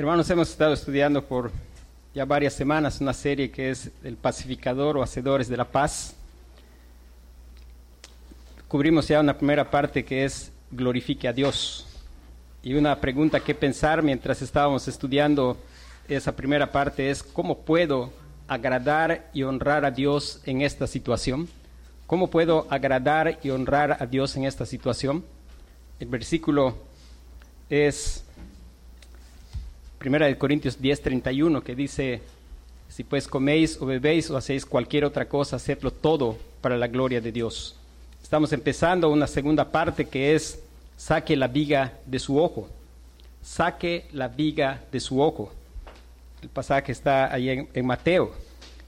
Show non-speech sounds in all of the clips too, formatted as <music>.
Hermanos, hemos estado estudiando por ya varias semanas una serie que es El pacificador o hacedores de la paz. Cubrimos ya una primera parte que es glorifique a Dios. Y una pregunta que pensar mientras estábamos estudiando esa primera parte es ¿cómo puedo agradar y honrar a Dios en esta situación? ¿Cómo puedo agradar y honrar a Dios en esta situación? El versículo es Primera de Corintios 10:31 que dice, si pues coméis o bebéis o hacéis cualquier otra cosa, hacedlo todo para la gloria de Dios. Estamos empezando una segunda parte que es, saque la viga de su ojo, saque la viga de su ojo. El pasaje está ahí en, en Mateo.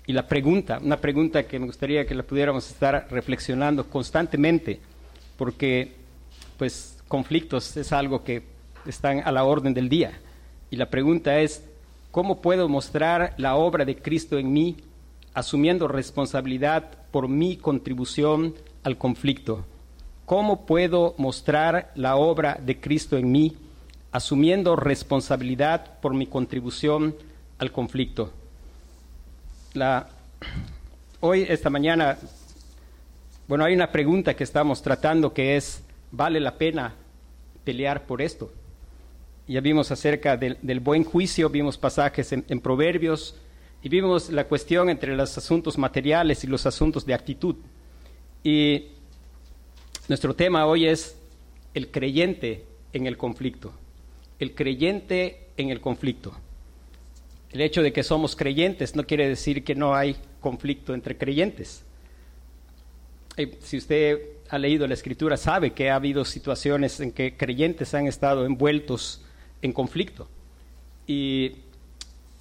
Y la pregunta, una pregunta que me gustaría que la pudiéramos estar reflexionando constantemente, porque pues conflictos es algo que están a la orden del día. Y la pregunta es, ¿cómo puedo mostrar la obra de Cristo en mí, asumiendo responsabilidad por mi contribución al conflicto? ¿Cómo puedo mostrar la obra de Cristo en mí, asumiendo responsabilidad por mi contribución al conflicto? Hoy, esta mañana, bueno, hay una pregunta que estamos tratando que es, ¿vale la pena pelear por esto? Ya vimos acerca del, buen juicio, vimos pasajes en, en, Proverbios y vimos la cuestión entre los asuntos materiales y los asuntos de actitud. Y nuestro tema hoy es el creyente en el conflicto. El creyente en el conflicto. El hecho de que somos creyentes no quiere decir que no hay conflicto entre creyentes. Si usted ha leído la escritura, sabe que ha habido situaciones en que creyentes han estado envueltos en conflicto. Y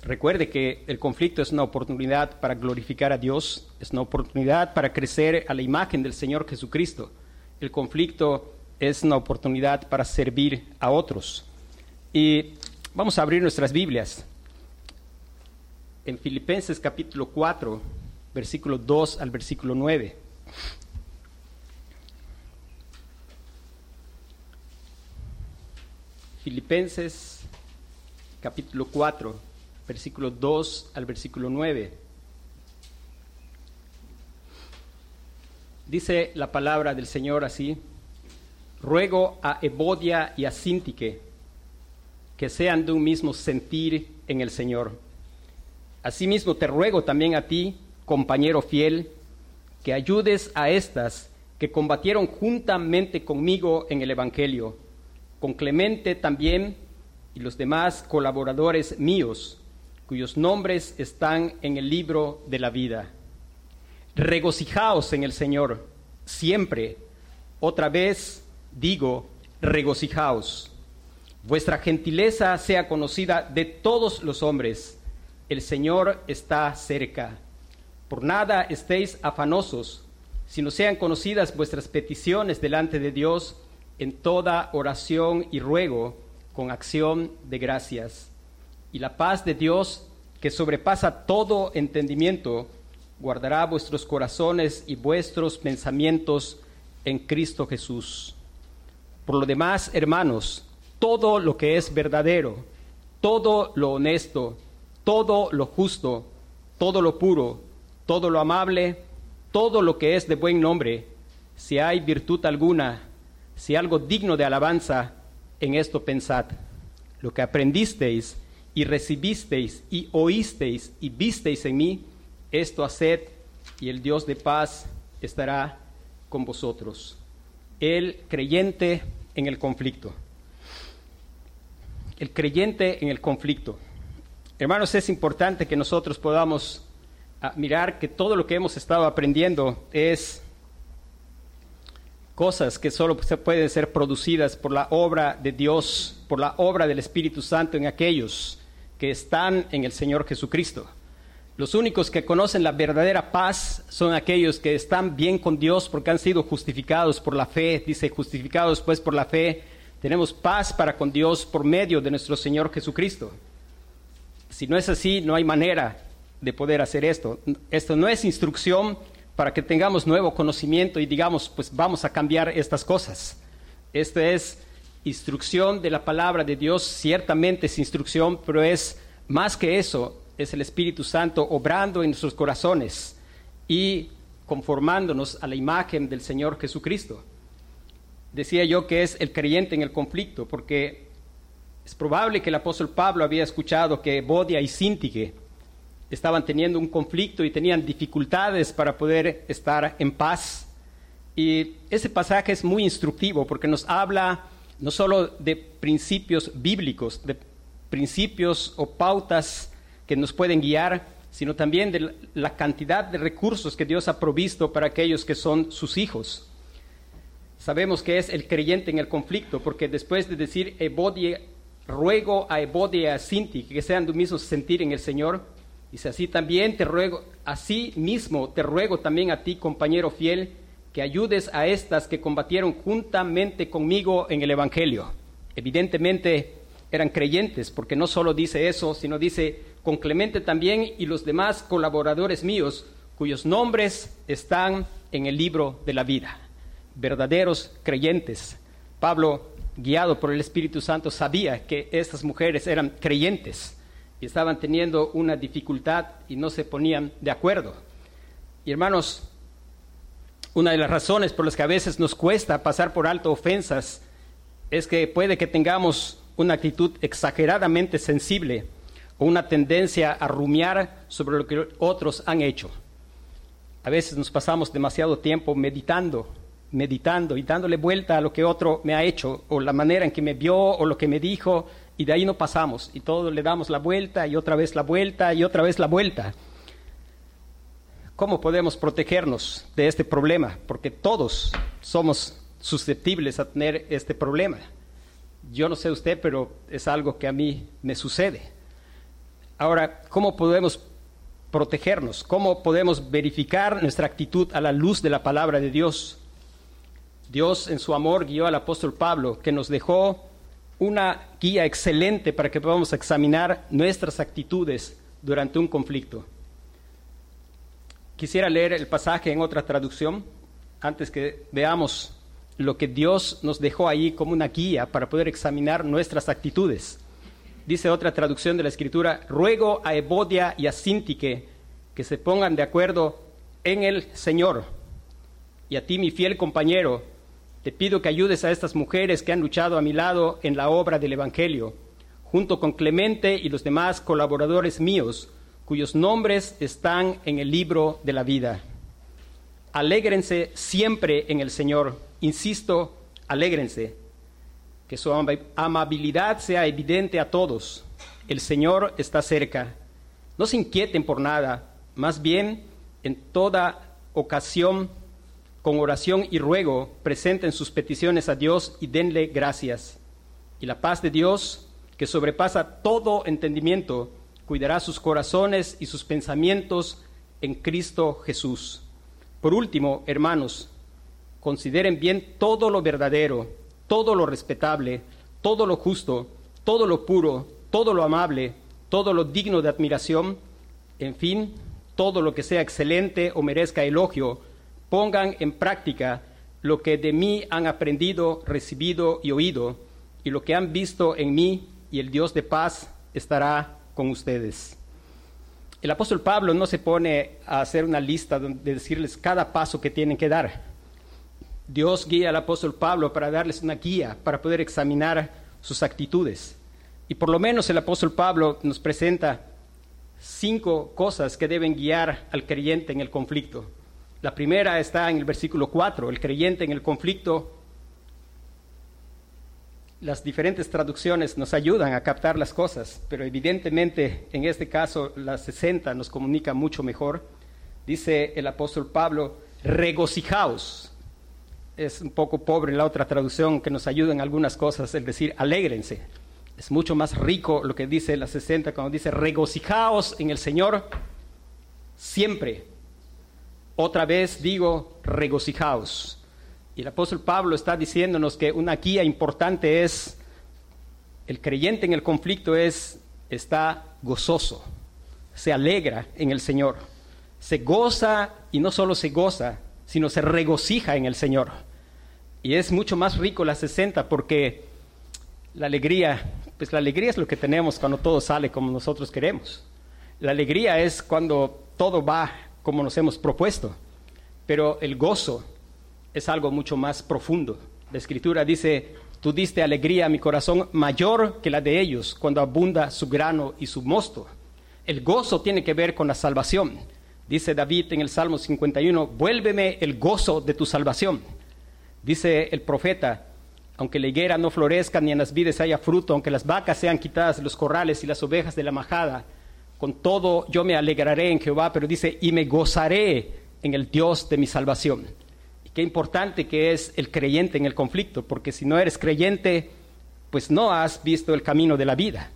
recuerde que el conflicto es una oportunidad para glorificar a Dios, es una oportunidad para crecer a la imagen del Señor Jesucristo. El conflicto es una oportunidad para servir a otros. Y vamos a abrir nuestras Biblias. En Filipenses capítulo 4, versículo 2 al versículo 9. Filipenses capítulo 4, versículo 2 al versículo 9. Dice la palabra del Señor así, ruego a Evodia y a Sintique que sean de un mismo sentir en el Señor. Asimismo te ruego también a ti, compañero fiel, que ayudes a estas que combatieron juntamente conmigo en el Evangelio con Clemente también y los demás colaboradores míos, cuyos nombres están en el libro de la vida. Regocijaos en el Señor, siempre. Otra vez digo, regocijaos. Vuestra gentileza sea conocida de todos los hombres. El Señor está cerca. Por nada estéis afanosos, sino sean conocidas vuestras peticiones delante de Dios en toda oración y ruego con acción de gracias. Y la paz de Dios, que sobrepasa todo entendimiento, guardará vuestros corazones y vuestros pensamientos en Cristo Jesús. Por lo demás, hermanos, todo lo que es verdadero, todo lo honesto, todo lo justo, todo lo puro, todo lo amable, todo lo que es de buen nombre, si hay virtud alguna, si algo digno de alabanza, en esto pensad, lo que aprendisteis y recibisteis y oísteis y visteis en mí, esto haced y el Dios de paz estará con vosotros. El creyente en el conflicto. El creyente en el conflicto. Hermanos, es importante que nosotros podamos ah, mirar que todo lo que hemos estado aprendiendo es cosas que solo se pueden ser producidas por la obra de Dios, por la obra del Espíritu Santo en aquellos que están en el Señor Jesucristo. Los únicos que conocen la verdadera paz son aquellos que están bien con Dios porque han sido justificados por la fe. Dice, justificados pues por la fe, tenemos paz para con Dios por medio de nuestro Señor Jesucristo. Si no es así, no hay manera de poder hacer esto. Esto no es instrucción para que tengamos nuevo conocimiento y digamos, pues vamos a cambiar estas cosas. Este es instrucción de la palabra de Dios, ciertamente es instrucción, pero es más que eso, es el Espíritu Santo obrando en nuestros corazones y conformándonos a la imagen del Señor Jesucristo. Decía yo que es el creyente en el conflicto, porque es probable que el apóstol Pablo había escuchado que Bodia y Sintique estaban teniendo un conflicto y tenían dificultades para poder estar en paz. Y ese pasaje es muy instructivo porque nos habla no solo de principios bíblicos, de principios o pautas que nos pueden guiar, sino también de la cantidad de recursos que Dios ha provisto para aquellos que son sus hijos. Sabemos que es el creyente en el conflicto, porque después de decir ruego a Ebodie y a Sinti que sean de mismo sentir en el Señor, dice así también te ruego, así mismo te ruego también a ti, compañero fiel, que ayudes a estas que combatieron juntamente conmigo en el Evangelio. Evidentemente eran creyentes, porque no solo dice eso, sino dice con Clemente también y los demás colaboradores míos, cuyos nombres están en el libro de la vida. Verdaderos creyentes. Pablo, guiado por el Espíritu Santo, sabía que estas mujeres eran creyentes y estaban teniendo una dificultad y no se ponían de acuerdo. Y hermanos, una de las razones por las que a veces nos cuesta pasar por alto ofensas es que puede que tengamos una actitud exageradamente sensible o una tendencia a rumiar sobre lo que otros han hecho. A veces nos pasamos demasiado tiempo meditando, meditando y dándole vuelta a lo que otro me ha hecho o la manera en que me vio o lo que me dijo y de ahí no pasamos y todo le damos la vuelta y otra vez la vuelta y otra vez la vuelta. ¿Cómo podemos protegernos de este problema? Porque todos somos susceptibles a tener este problema. Yo no sé usted, pero es algo que a mí me sucede. Ahora, ¿cómo podemos protegernos? ¿Cómo podemos verificar nuestra actitud a la luz de la palabra de Dios? Dios en su amor guió al apóstol Pablo, que nos dejó una guía excelente para que podamos examinar nuestras actitudes durante un conflicto. Quisiera leer el pasaje en otra traducción antes que veamos lo que Dios nos dejó ahí como una guía para poder examinar nuestras actitudes. Dice otra traducción de la escritura, ruego a Ebodia y a Sintique que se pongan de acuerdo en el Señor. Y a ti, mi fiel compañero, te pido que ayudes a estas mujeres que han luchado a mi lado en la obra del Evangelio, junto con Clemente y los demás colaboradores míos, cuyos nombres están en el libro de la vida. Alégrense siempre en el Señor. Insisto, alégrense. Que su amabilidad sea evidente a todos. El Señor está cerca. No se inquieten por nada, más bien en toda ocasión, con oración y ruego, presenten sus peticiones a Dios y denle gracias. Y la paz de Dios, que sobrepasa todo entendimiento, cuidará sus corazones y sus pensamientos en Cristo Jesús. Por último, hermanos, consideren bien todo lo verdadero, todo lo respetable, todo lo justo, todo lo puro, todo lo amable, todo lo digno de admiración, en fin, todo lo que sea excelente o merezca elogio, pongan en práctica lo que de mí han aprendido, recibido y oído, y lo que han visto en mí, y el Dios de paz estará con ustedes. El apóstol Pablo no se pone a hacer una lista de decirles cada paso que tienen que dar. Dios guía al apóstol Pablo para darles una guía, para poder examinar sus actitudes. Y por lo menos el apóstol Pablo nos presenta cinco cosas que deben guiar al creyente en el conflicto. La primera está en el versículo 4. El creyente en el conflicto las diferentes traducciones nos ayudan a captar las cosas, pero evidentemente en este caso la 60 nos comunica mucho mejor. Dice el apóstol Pablo, regocijaos. Es un poco pobre la otra traducción que nos ayuda en algunas cosas, es decir, alégrense. Es mucho más rico lo que dice la 60 cuando dice regocijaos en el Señor siempre. Otra vez digo regocijaos. Y el apóstol Pablo está diciéndonos que una guía importante es, el creyente en el conflicto es, está gozoso, se alegra en el Señor, se goza y no solo se goza, sino se regocija en el Señor. Y es mucho más rico la 60 porque La alegría, pues la alegría es lo que tenemos cuando todo sale como nosotros queremos. La alegría es cuando todo va como nos hemos propuesto. Pero el gozo es algo mucho más profundo. La escritura dice, tú diste alegría a mi corazón mayor que la de ellos cuando abunda su grano y su mosto. El gozo tiene que ver con la salvación. Dice David en el Salmo 51, vuélveme el gozo de tu salvación. Dice el profeta, aunque la higuera no florezca ni en las vides haya fruto, aunque las vacas sean quitadas de los corrales y las ovejas de la majada, con todo yo me alegraré en Jehová, pero dice, y me gozaré en el Dios de mi salvación. Y qué importante que es el creyente en el conflicto, porque si no eres creyente, pues no has visto el camino de la vida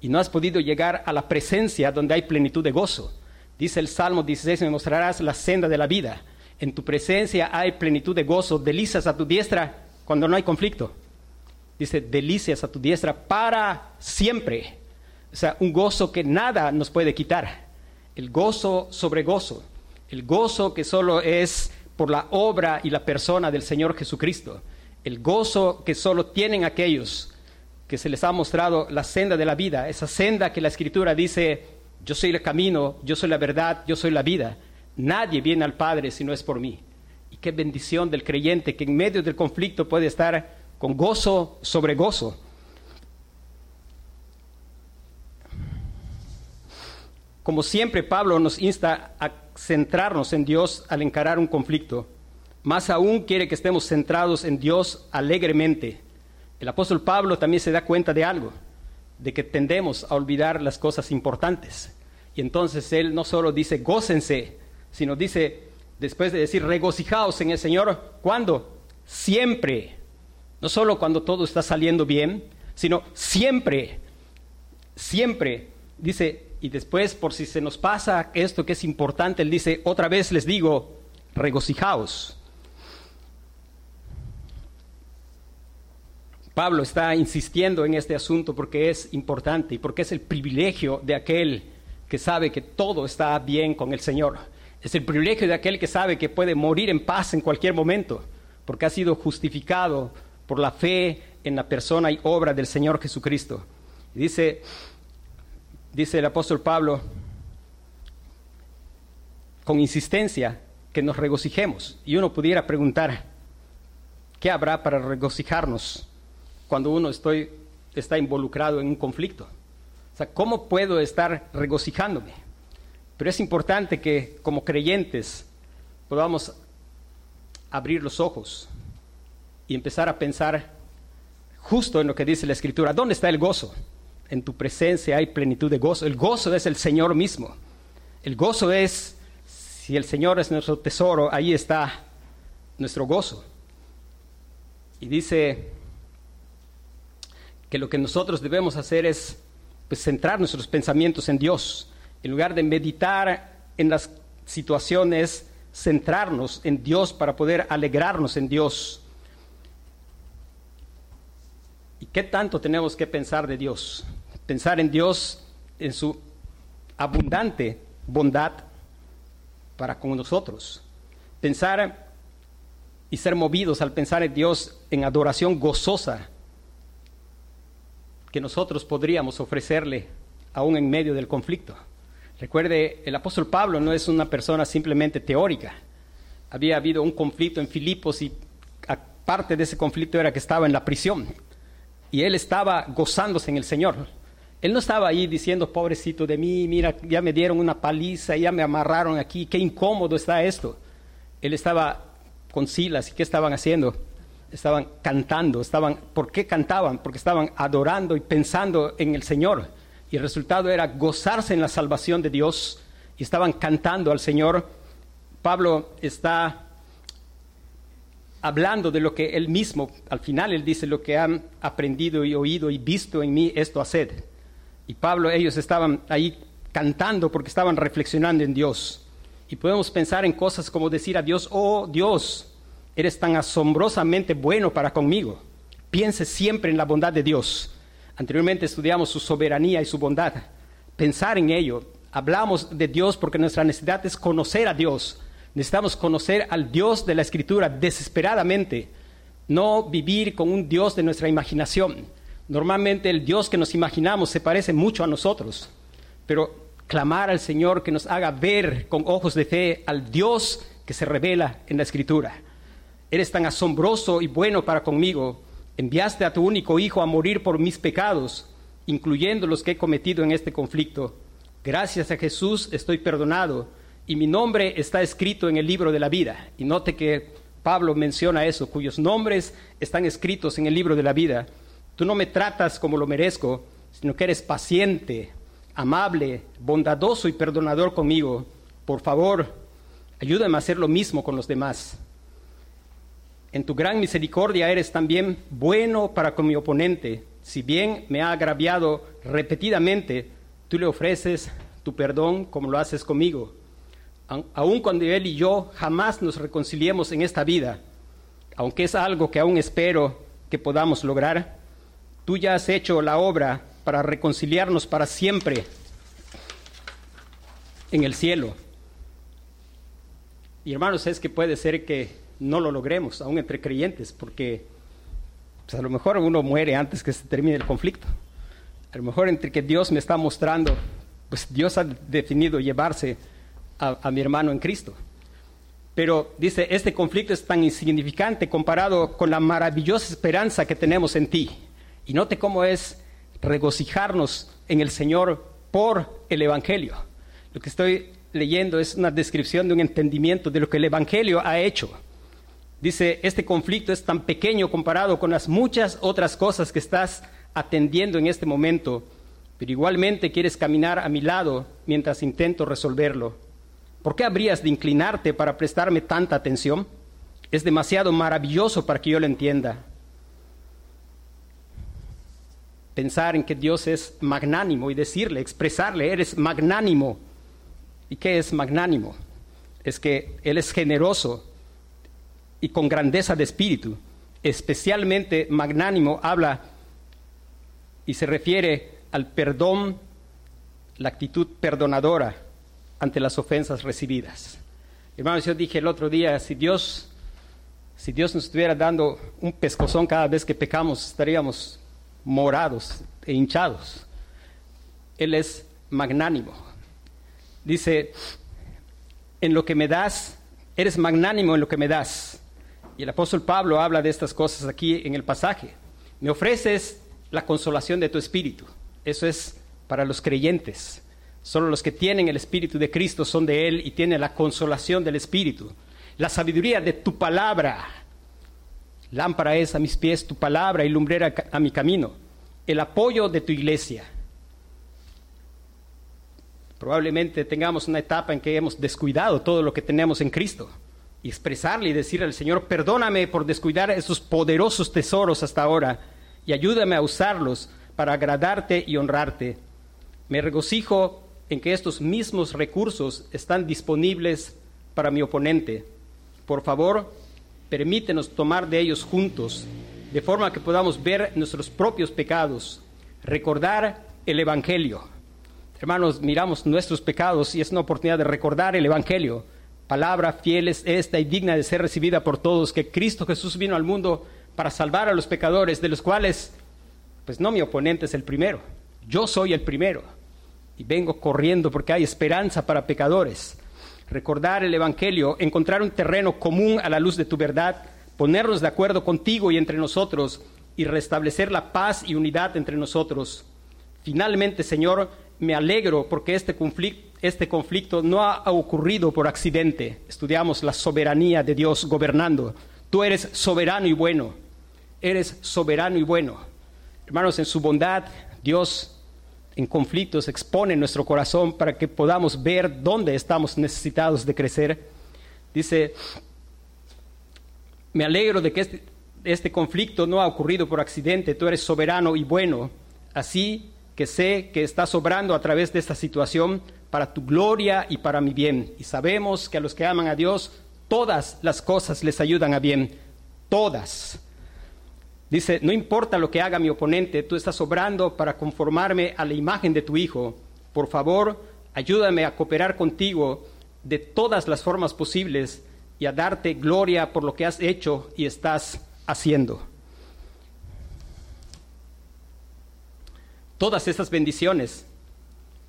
y no has podido llegar a la presencia donde hay plenitud de gozo. Dice el Salmo 16, me mostrarás la senda de la vida. En tu presencia hay plenitud de gozo, delicias a tu diestra cuando no hay conflicto. Dice, delicias a tu diestra para siempre. O sea, un gozo que nada nos puede quitar. El gozo sobre gozo. El gozo que solo es por la obra y la persona del Señor Jesucristo. El gozo que solo tienen aquellos que se les ha mostrado la senda de la vida. Esa senda que la Escritura dice, yo soy el camino, yo soy la verdad, yo soy la vida. Nadie viene al Padre si no es por mí. Y qué bendición del creyente que en medio del conflicto puede estar con gozo sobre gozo. Como siempre, Pablo nos insta a centrarnos en Dios al encarar un conflicto. Más aún quiere que estemos centrados en Dios alegremente. El apóstol Pablo también se da cuenta de algo, de que tendemos a olvidar las cosas importantes. Y entonces él no solo dice gócense, sino dice, después de decir regocijaos en el Señor, ¿cuándo? Siempre. No solo cuando todo está saliendo bien, sino siempre. Siempre. Dice, y después, por si se nos pasa esto que es importante, él dice, otra vez les digo, regocijaos. Pablo está insistiendo en este asunto porque es importante y porque es el privilegio de aquel que sabe que todo está bien con el Señor. Es el privilegio de aquel que sabe que puede morir en paz en cualquier momento, porque ha sido justificado por la fe en la persona y obra del Señor Jesucristo. dice, dice el apóstol Pablo, con insistencia, que nos regocijemos. Y uno pudiera preguntar, ¿qué habrá para regocijarnos cuando uno estoy, está involucrado en un conflicto? O sea, ¿cómo puedo estar regocijándome? Pero es importante que como creyentes podamos abrir los ojos y empezar a pensar justo en lo que dice la Escritura. ¿Dónde está el gozo? En tu presencia hay plenitud de gozo. El gozo es el Señor mismo. El gozo es, si el Señor es nuestro tesoro, ahí está nuestro gozo. Y dice que lo que nosotros debemos hacer es pues, centrar nuestros pensamientos en Dios. En lugar de meditar en las situaciones, centrarnos en Dios para poder alegrarnos en Dios. ¿Y qué tanto tenemos que pensar de Dios? Pensar en Dios en su abundante bondad para con nosotros. Pensar y ser movidos al pensar en Dios en adoración gozosa que nosotros podríamos ofrecerle aún en medio del conflicto. Recuerde, el apóstol Pablo no es una persona simplemente teórica. Había habido un conflicto en Filipos y parte de ese conflicto era que estaba en la prisión. Y él estaba gozándose en el Señor. Él no estaba ahí diciendo, pobrecito de mí, mira, ya me dieron una paliza, ya me amarraron aquí, qué incómodo está esto. Él estaba con Silas, ¿y qué estaban haciendo? Estaban cantando, estaban, ¿por qué cantaban? Porque estaban adorando y pensando en el Señor. Y el resultado era gozarse en la salvación de Dios y estaban cantando al Señor. Pablo está hablando de lo que él mismo, al final él dice, lo que han aprendido y oído y visto en mí, esto haced. Y Pablo, ellos estaban ahí cantando porque estaban reflexionando en Dios. Y podemos pensar en cosas como decir a Dios, oh Dios, eres tan asombrosamente bueno para conmigo. Piense siempre en la bondad de Dios. Anteriormente estudiamos su soberanía y su bondad. Pensar en ello. Hablamos de Dios porque nuestra necesidad es conocer a Dios. Necesitamos conocer al Dios de la Escritura desesperadamente. No vivir con un Dios de nuestra imaginación Normalmente el Dios que nos imaginamos se parece mucho a nosotros, pero clamar al Señor que nos haga ver con ojos de fe al Dios que se revela en la Escritura. Eres tan asombroso y bueno para conmigo. Enviaste a tu único Hijo a morir por mis pecados, incluyendo los que he cometido en este conflicto. Gracias a Jesús estoy perdonado y mi nombre está escrito en el libro de la vida. Y note que Pablo menciona eso, cuyos nombres están escritos en el libro de la vida. Tú no me tratas como lo merezco, sino que eres paciente, amable, bondadoso y perdonador conmigo. Por favor, ayúdame a hacer lo mismo con los demás. En tu gran misericordia eres también bueno para con mi oponente. Si bien me ha agraviado repetidamente, tú le ofreces tu perdón como lo haces conmigo. Aun cuando él y yo jamás nos reconciliemos en esta vida, aunque es algo que aún espero que podamos lograr, tú ya has hecho la obra para reconciliarnos para siempre en el cielo. Y hermanos, es que puede ser que no lo logremos, aún entre creyentes, porque pues, a lo mejor uno muere antes que se termine el conflicto. A lo mejor entre que Dios me está mostrando, pues Dios ha definido llevarse a, a mi hermano en Cristo. Pero dice, este conflicto es tan insignificante comparado con la maravillosa esperanza que tenemos en ti. Y note cómo es regocijarnos en el Señor por el Evangelio. Lo que estoy leyendo es una descripción de un entendimiento de lo que el Evangelio ha hecho. Dice, este conflicto es tan pequeño comparado con las muchas otras cosas que estás atendiendo en este momento, pero igualmente quieres caminar a mi lado mientras intento resolverlo. ¿Por qué habrías de inclinarte para prestarme tanta atención? Es demasiado maravilloso para que yo lo entienda pensar en que Dios es magnánimo y decirle, expresarle, eres magnánimo. ¿Y qué es magnánimo? Es que Él es generoso y con grandeza de espíritu. Especialmente magnánimo habla y se refiere al perdón, la actitud perdonadora ante las ofensas recibidas. Hermanos, yo dije el otro día, si Dios, si Dios nos estuviera dando un pescozón cada vez que pecamos, estaríamos morados e hinchados. Él es magnánimo. Dice, en lo que me das, eres magnánimo en lo que me das. Y el apóstol Pablo habla de estas cosas aquí en el pasaje. Me ofreces la consolación de tu espíritu. Eso es para los creyentes. Solo los que tienen el espíritu de Cristo son de Él y tienen la consolación del espíritu. La sabiduría de tu palabra Lámpara es a mis pies tu palabra y lumbrera a mi camino. El apoyo de tu iglesia. Probablemente tengamos una etapa en que hemos descuidado todo lo que tenemos en Cristo. Y expresarle y decirle al Señor, perdóname por descuidar esos poderosos tesoros hasta ahora y ayúdame a usarlos para agradarte y honrarte. Me regocijo en que estos mismos recursos están disponibles para mi oponente. Por favor, permítenos tomar de ellos juntos, de forma que podamos ver nuestros propios pecados, recordar el Evangelio. Hermanos, miramos nuestros pecados y es una oportunidad de recordar el Evangelio. Palabra fiel es esta y digna de ser recibida por todos, que Cristo Jesús vino al mundo para salvar a los pecadores, de los cuales, pues no mi oponente es el primero, yo soy el primero. Y vengo corriendo porque hay esperanza para pecadores recordar el Evangelio, encontrar un terreno común a la luz de tu verdad, ponernos de acuerdo contigo y entre nosotros y restablecer la paz y unidad entre nosotros. Finalmente, Señor, me alegro porque este conflicto, este conflicto no ha ocurrido por accidente. Estudiamos la soberanía de Dios gobernando. Tú eres soberano y bueno. Eres soberano y bueno. Hermanos, en su bondad, Dios en conflictos expone nuestro corazón para que podamos ver dónde estamos necesitados de crecer. Dice, me alegro de que este, este, conflicto no ha ocurrido por accidente, tú eres soberano y bueno, así que sé que estás obrando a través de esta situación para tu gloria y para mi bien. Y sabemos que a los que aman a Dios, todas las cosas les ayudan a bien, todas Dice, no importa lo que haga mi oponente, tú estás obrando para conformarme a la imagen de tu Hijo. Por favor, ayúdame a cooperar contigo de todas las formas posibles y a darte gloria por lo que has hecho y estás haciendo. todas estas bendiciones,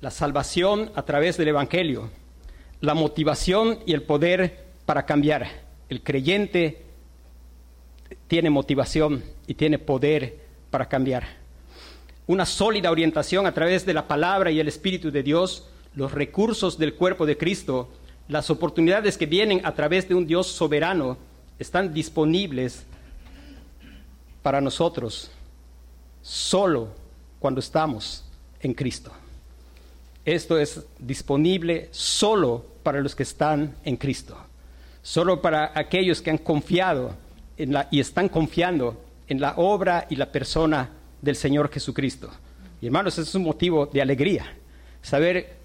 la salvación a través del Evangelio, la motivación y el poder para cambiar. El creyente tiene motivación y tiene poder para cambiar. Una sólida orientación a través de la palabra y el Espíritu de Dios, los recursos del cuerpo de Cristo, las oportunidades que vienen a través de un Dios soberano, están disponibles para nosotros solo cuando estamos en Cristo. Esto es disponible solo para los que están en Cristo, solo para aquellos que han confiado y están confiando en la obra y la persona del Señor Jesucristo. Y hermanos, es un motivo de alegría, saber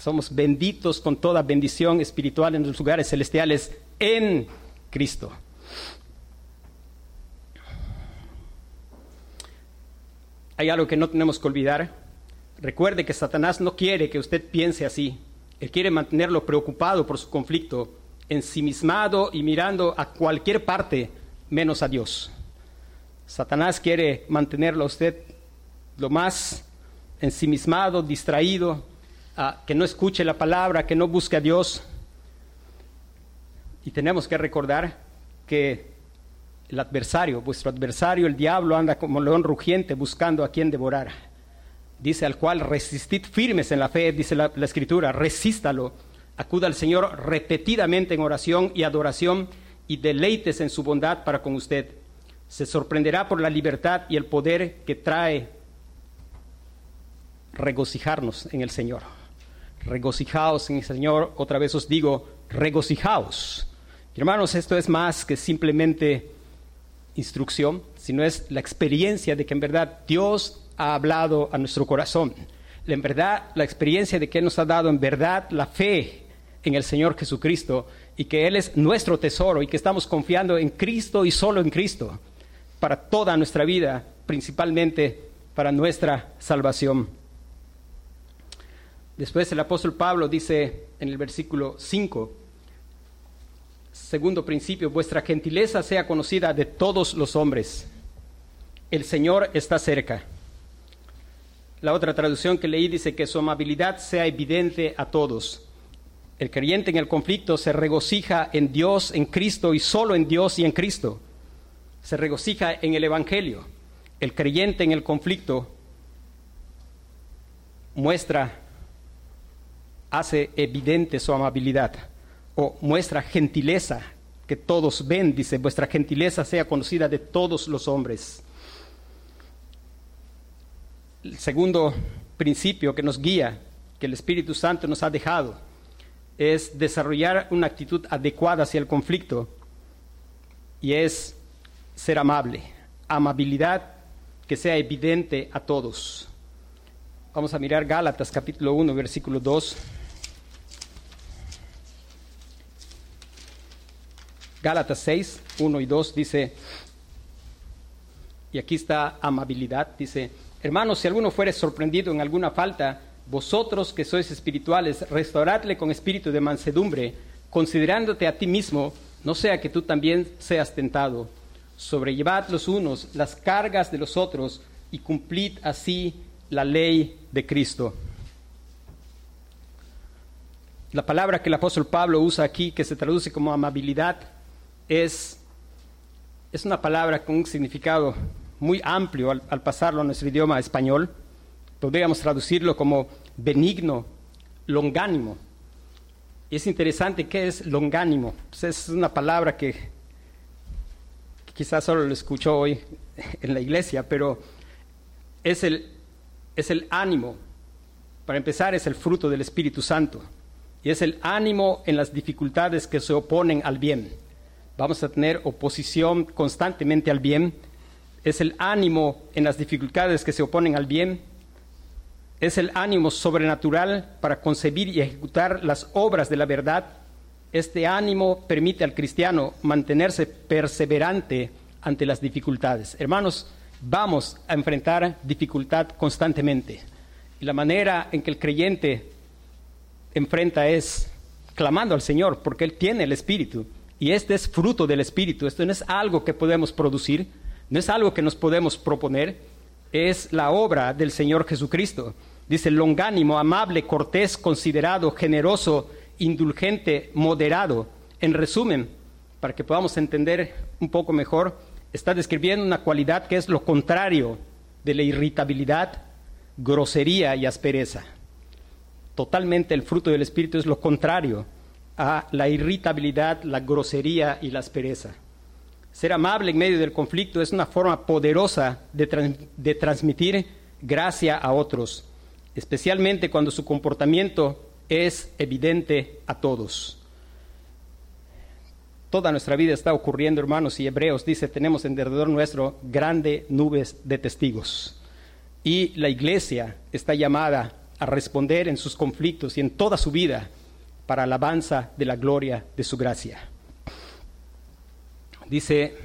somos benditos con toda bendición espiritual en los lugares celestiales en Cristo. Hay algo que no tenemos que olvidar. Recuerde que Satanás no quiere que usted piense así. Él quiere mantenerlo preocupado por su conflicto, ensimismado y mirando a cualquier parte menos a Dios. Satanás quiere mantenerlo a usted lo más ensimismado, distraído, que no escuche la palabra, que no busque a Dios. Y tenemos que recordar que el adversario, vuestro adversario, el diablo, anda como león rugiente buscando a quien devorar. Dice al cual resistid firmes en la fe, dice la, la escritura, resístalo, acuda al Señor repetidamente en oración y adoración y deleites en su bondad para con usted. Se sorprenderá por la libertad y el poder que trae regocijarnos en el Señor. Regocijaos en el Señor, otra vez os digo, regocijaos. Hermanos, esto es más que simplemente instrucción, sino es la experiencia de que en verdad Dios ha hablado a nuestro corazón. En verdad, la experiencia de que nos ha dado en verdad la fe en el Señor Jesucristo y que Él es nuestro tesoro y que estamos confiando en Cristo y solo en Cristo para toda nuestra vida, principalmente para nuestra salvación. Después el apóstol Pablo dice en el versículo 5, segundo principio, vuestra gentileza sea conocida de todos los hombres. El Señor está cerca. La otra traducción que leí dice que su amabilidad sea evidente a todos. El creyente en el conflicto se regocija en Dios, en Cristo y solo en Dios y en Cristo. Se regocija en el Evangelio. El creyente en el conflicto muestra, hace evidente su amabilidad o muestra gentileza que todos ven, dice, vuestra gentileza sea conocida de todos los hombres. El segundo principio que nos guía, que el Espíritu Santo nos ha dejado, es desarrollar una actitud adecuada hacia el conflicto y es ser amable, amabilidad que sea evidente a todos. Vamos a mirar Gálatas capítulo 1, versículo 2. Gálatas 6, 1 y 2 dice, y aquí está amabilidad, dice, hermanos, si alguno fuere sorprendido en alguna falta, vosotros que sois espirituales, restauradle con espíritu de mansedumbre, considerándote a ti mismo, no sea que tú también seas tentado. Sobrellevad los unos las cargas de los otros y cumplid así la ley de Cristo. La palabra que el apóstol Pablo usa aquí, que se traduce como amabilidad, es, es una palabra con un significado muy amplio al, pasarlo a nuestro idioma español. Podríamos traducirlo como benigno, longánimo. Es interesante qué es longánimo. Pues es una palabra que, quizás solo lo escucho hoy en la iglesia, pero es el, es el ánimo. Para empezar, es el fruto del Espíritu Santo. Y es el ánimo en las dificultades que se oponen al bien. Vamos a tener oposición constantemente al bien. Es el ánimo en las dificultades que se oponen al bien es el ánimo sobrenatural para concebir y ejecutar las obras de la verdad. Este ánimo permite al cristiano mantenerse perseverante ante las dificultades. Hermanos, vamos a enfrentar dificultad constantemente. Y la manera en que el creyente enfrenta es clamando al Señor, porque Él tiene el Espíritu. Y este es fruto del Espíritu. Esto no es algo que podemos producir, no es algo que nos podemos proponer, es la obra del Señor Jesucristo. Dice longánimo, amable, cortés, considerado, generoso, indulgente, moderado. En resumen, para que podamos entender un poco mejor, está describiendo una cualidad que es lo contrario de la irritabilidad, grosería y aspereza. Totalmente el fruto del Espíritu es lo contrario a la irritabilidad, la grosería y la aspereza. Ser amable en medio del conflicto es una forma poderosa de, transmitir gracia a otros, especialmente cuando su comportamiento es evidente a todos. Toda nuestra vida está ocurriendo, hermanos, y Hebreos dice, tenemos en derredor nuestro grandes nubes de testigos. Y la iglesia está llamada a responder en sus conflictos y en toda su vida para alabanza de la gloria de su gracia. Dice,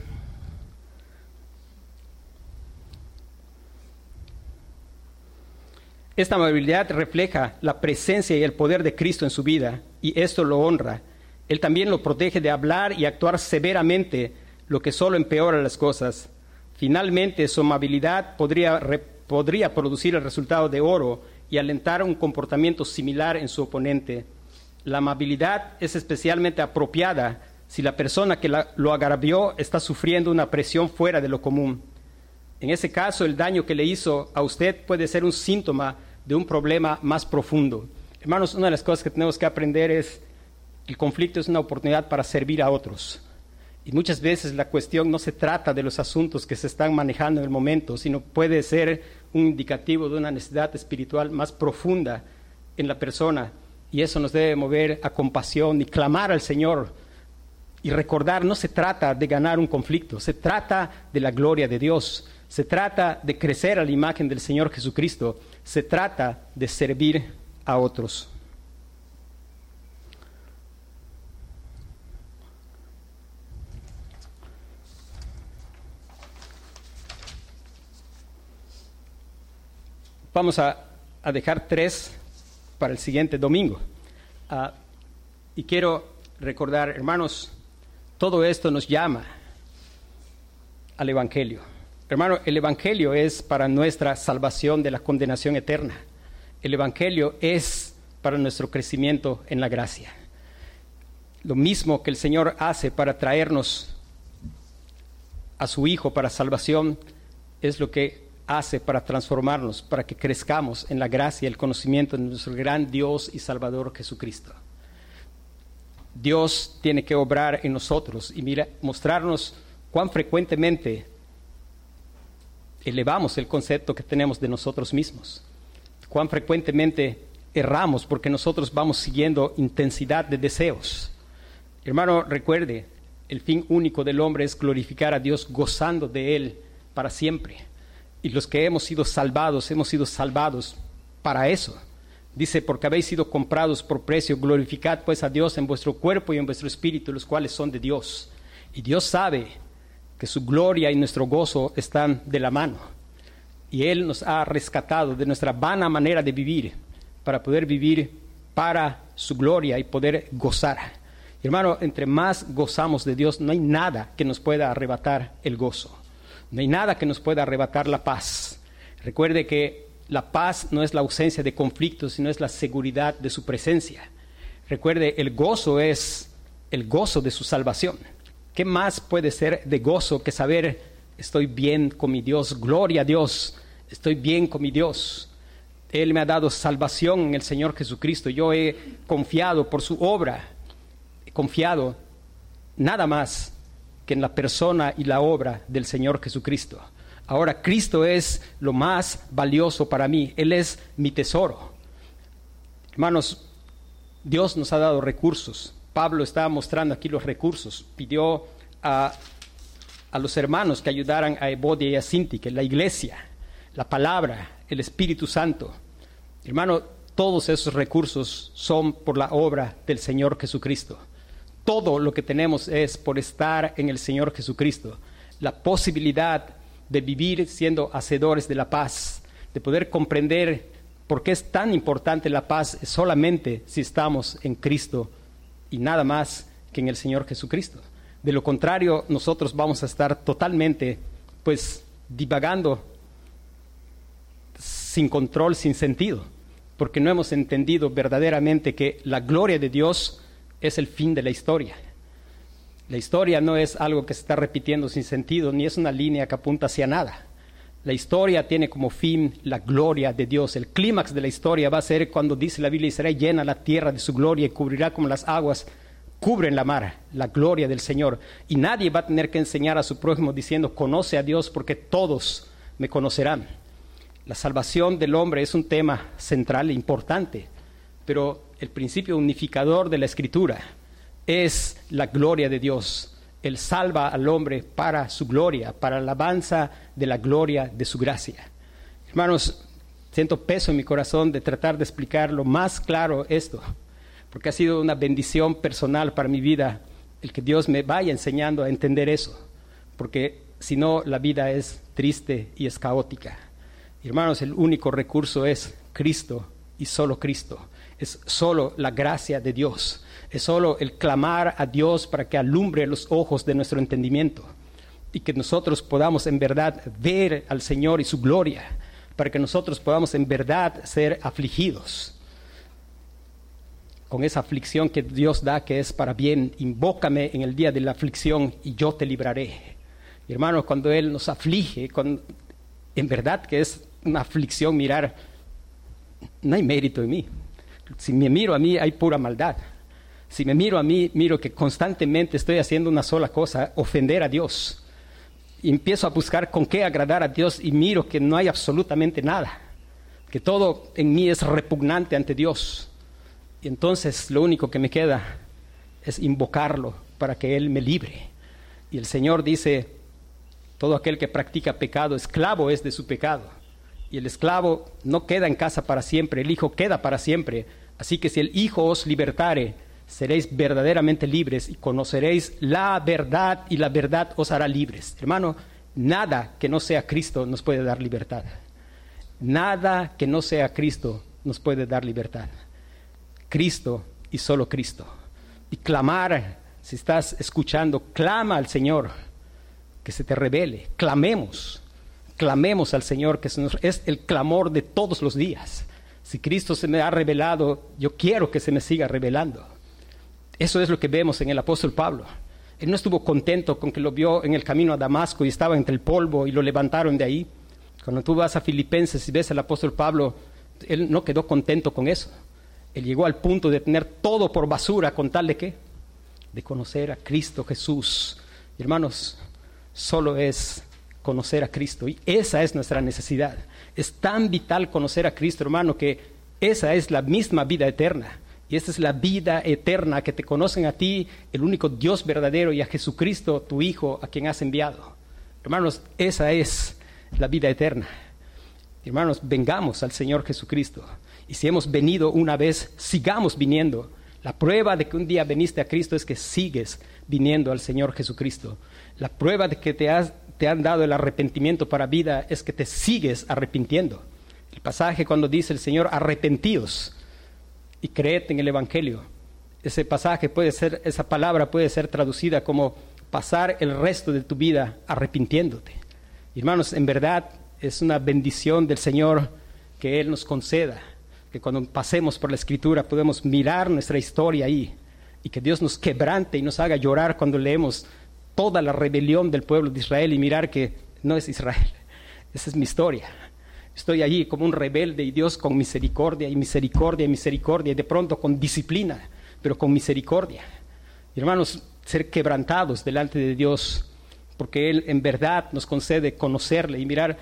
esta amabilidad refleja la presencia y el poder de Cristo en su vida y esto lo honra. Él también lo protege de hablar y actuar severamente, lo que solo empeora las cosas. Finalmente, su amabilidad podría, podría producir el resultado de oro y alentar un comportamiento similar en su oponente. La amabilidad es especialmente apropiada si la persona que lo agravió está sufriendo una presión fuera de lo común. En ese caso, el daño que le hizo a usted puede ser un síntoma de un problema más profundo. Hermanos, una de las cosas que tenemos que aprender es que el conflicto es una oportunidad para servir a otros. Y muchas veces la cuestión no se trata de los asuntos que se están manejando en el momento, sino puede ser un indicativo de una necesidad espiritual más profunda en la persona y eso nos debe mover a compasión y clamar al Señor y recordar, no se trata de ganar un conflicto, se trata de la gloria de Dios, se trata de crecer a la imagen del Señor Jesucristo, se trata de servir a otros. Vamos a, dejar tres para el siguiente domingo. Ah, y quiero recordar, hermanos, todo esto nos llama al Evangelio. Hermano, el Evangelio es para nuestra salvación de la condenación eterna. El Evangelio es para nuestro crecimiento en la gracia. Lo mismo que el Señor hace para traernos a su Hijo para salvación es lo que hace para transformarnos, para que crezcamos en la gracia y el conocimiento de nuestro gran Dios y Salvador Jesucristo. Dios tiene que obrar en nosotros y mira, mostrarnos cuán frecuentemente elevamos el concepto que tenemos de nosotros mismos, cuán frecuentemente erramos porque nosotros vamos siguiendo intensidad de deseos. Hermano, recuerde, el fin único del hombre es glorificar a Dios gozando de Él para siempre y los que hemos sido salvados, hemos sido salvados para eso. Dice, porque habéis sido comprados por precio, glorificad pues a Dios en vuestro cuerpo y en vuestro espíritu, los cuales son de Dios. Y Dios sabe que su gloria y nuestro gozo están de la mano. Y Él nos ha rescatado de nuestra vana manera de vivir para poder vivir para su gloria y poder gozar. Hermano, entre más gozamos de Dios, no hay nada que nos pueda arrebatar el gozo. No hay nada que nos pueda arrebatar la paz. Recuerde que la paz no es la ausencia de conflictos, sino es la seguridad de su presencia. Recuerde, el gozo es el gozo de su salvación. ¿Qué más puede ser de gozo que saber estoy bien con mi Dios? Gloria a Dios, estoy bien con mi Dios. Él me ha dado salvación en el Señor Jesucristo. Yo he confiado por su obra. He confiado nada más que en la persona y la obra del Señor Jesucristo. Ahora Cristo es lo más valioso para mí, Él es mi tesoro. Hermanos, Dios nos ha dado recursos. Pablo estaba mostrando aquí los recursos. Pidió a, a los hermanos que ayudaran a Evodia y a Sintique, la iglesia, la palabra, el Espíritu Santo. Hermano, todos esos recursos son por la obra del Señor Jesucristo. Todo lo que tenemos es por estar en el Señor Jesucristo. La posibilidad de vivir siendo hacedores de la paz, de poder comprender por qué es tan importante la paz solamente si estamos en Cristo y nada más que en el Señor Jesucristo. De lo contrario, nosotros vamos a estar totalmente, pues, divagando sin control, sin sentido, porque no hemos entendido verdaderamente que la gloria de Dios es el fin de la historia. La historia no es algo que se está repitiendo sin sentido, ni es una línea que apunta hacia nada. La historia tiene como fin la gloria de Dios. El clímax de la historia va a ser cuando dice la Biblia, y será llena la tierra de su gloria y cubrirá como las aguas cubren la mar, la gloria del Señor. Y nadie va a tener que enseñar a su prójimo diciendo, conoce a Dios porque todos me conocerán. La salvación del hombre es un tema central e importante, pero el principio unificador de la Escritura es la gloria de Dios. Él salva al hombre para su gloria, para la alabanza de la gloria de su gracia. Hermanos, siento peso en mi corazón de tratar de explicar lo más claro esto, porque ha sido una bendición personal para mi vida el que Dios me vaya enseñando a entender eso, porque si no la vida es triste y es caótica. Hermanos, el único recurso es Cristo y solo Cristo. Es solo la gracia de Dios. Es solo el clamar a Dios para que alumbre los ojos de nuestro entendimiento y que nosotros podamos en verdad ver al Señor y su gloria, para que nosotros podamos en verdad ser afligidos con esa aflicción que Dios da que es para bien. Invócame en el día de la aflicción y yo te libraré. Hermanos, cuando Él nos aflige, en verdad que es una aflicción mirar, no hay mérito en mí. Si me miro a mí hay pura maldad. Si me miro a mí, miro que constantemente estoy haciendo una sola cosa, ofender a Dios. Empiezo a buscar con qué agradar a Dios y miro que no hay absolutamente nada, que todo en mí es repugnante ante Dios. Y entonces lo único que me queda es invocarlo para que Él me libre. Y el Señor dice, todo aquel que practica pecado, esclavo es de su pecado. Y el esclavo no queda en casa para siempre, el Hijo queda para siempre. Así que si el Hijo os libertare, seréis verdaderamente libres y conoceréis la verdad y la verdad os hará libres. Hermano, nada que no sea Cristo nos puede dar libertad. Nada que no sea Cristo nos puede dar libertad. Cristo y solo Cristo. Y clamar, si estás escuchando, clama al Señor que se te revele. Clamemos, clamemos al Señor, que es el clamor de todos los días. Si Cristo se me ha revelado, yo quiero que se me siga revelando. Eso es lo que vemos en el apóstol Pablo. Él no estuvo contento con que lo vio en el camino a Damasco y estaba entre el polvo y lo levantaron de ahí. Cuando tú vas a Filipenses y ves al apóstol Pablo, él no quedó contento con eso. Él llegó al punto de tener todo por basura con tal de qué? De conocer a Cristo Jesús. hermanos, solo es conocer a Cristo. Y esa es nuestra necesidad. Es tan vital conocer a Cristo, hermano, que esa es la misma vida eterna. Y esta es la vida eterna, que te conocen a ti, el único Dios verdadero, y a Jesucristo, tu Hijo, a quien has enviado. Hermanos, esa es la vida eterna. Hermanos, vengamos al Señor Jesucristo. Y si hemos venido una vez, sigamos viniendo. La prueba de que un día viniste a Cristo es que sigues viniendo al Señor Jesucristo. La prueba de que te, te han dado el arrepentimiento para vida es que te sigues arrepintiendo. El pasaje cuando dice el Señor, arrepentidos y creed en el Evangelio. Ese pasaje puede ser, esa palabra puede ser traducida como pasar el resto de tu vida arrepintiéndote. Hermanos, en verdad es una bendición del Señor que Él nos conceda, que cuando pasemos por la Escritura podemos mirar nuestra historia ahí y que Dios nos quebrante y nos haga llorar cuando leemos toda la rebelión del pueblo de Israel y mirar que no es Israel, <laughs> esa es mi historia. Estoy allí como un rebelde y Dios con misericordia y misericordia y misericordia y de pronto con disciplina, pero con misericordia. hermanos, ser quebrantados delante de Dios, porque Él en verdad nos concede conocerle y mirar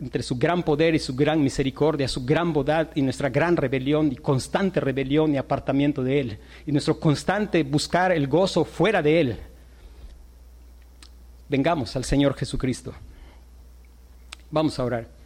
entre su gran poder y su gran misericordia, su gran bondad y nuestra gran rebelión y constante rebelión y apartamiento de Él, y nuestro constante buscar el gozo fuera de Él. Vengamos al Señor Jesucristo. Vamos a orar.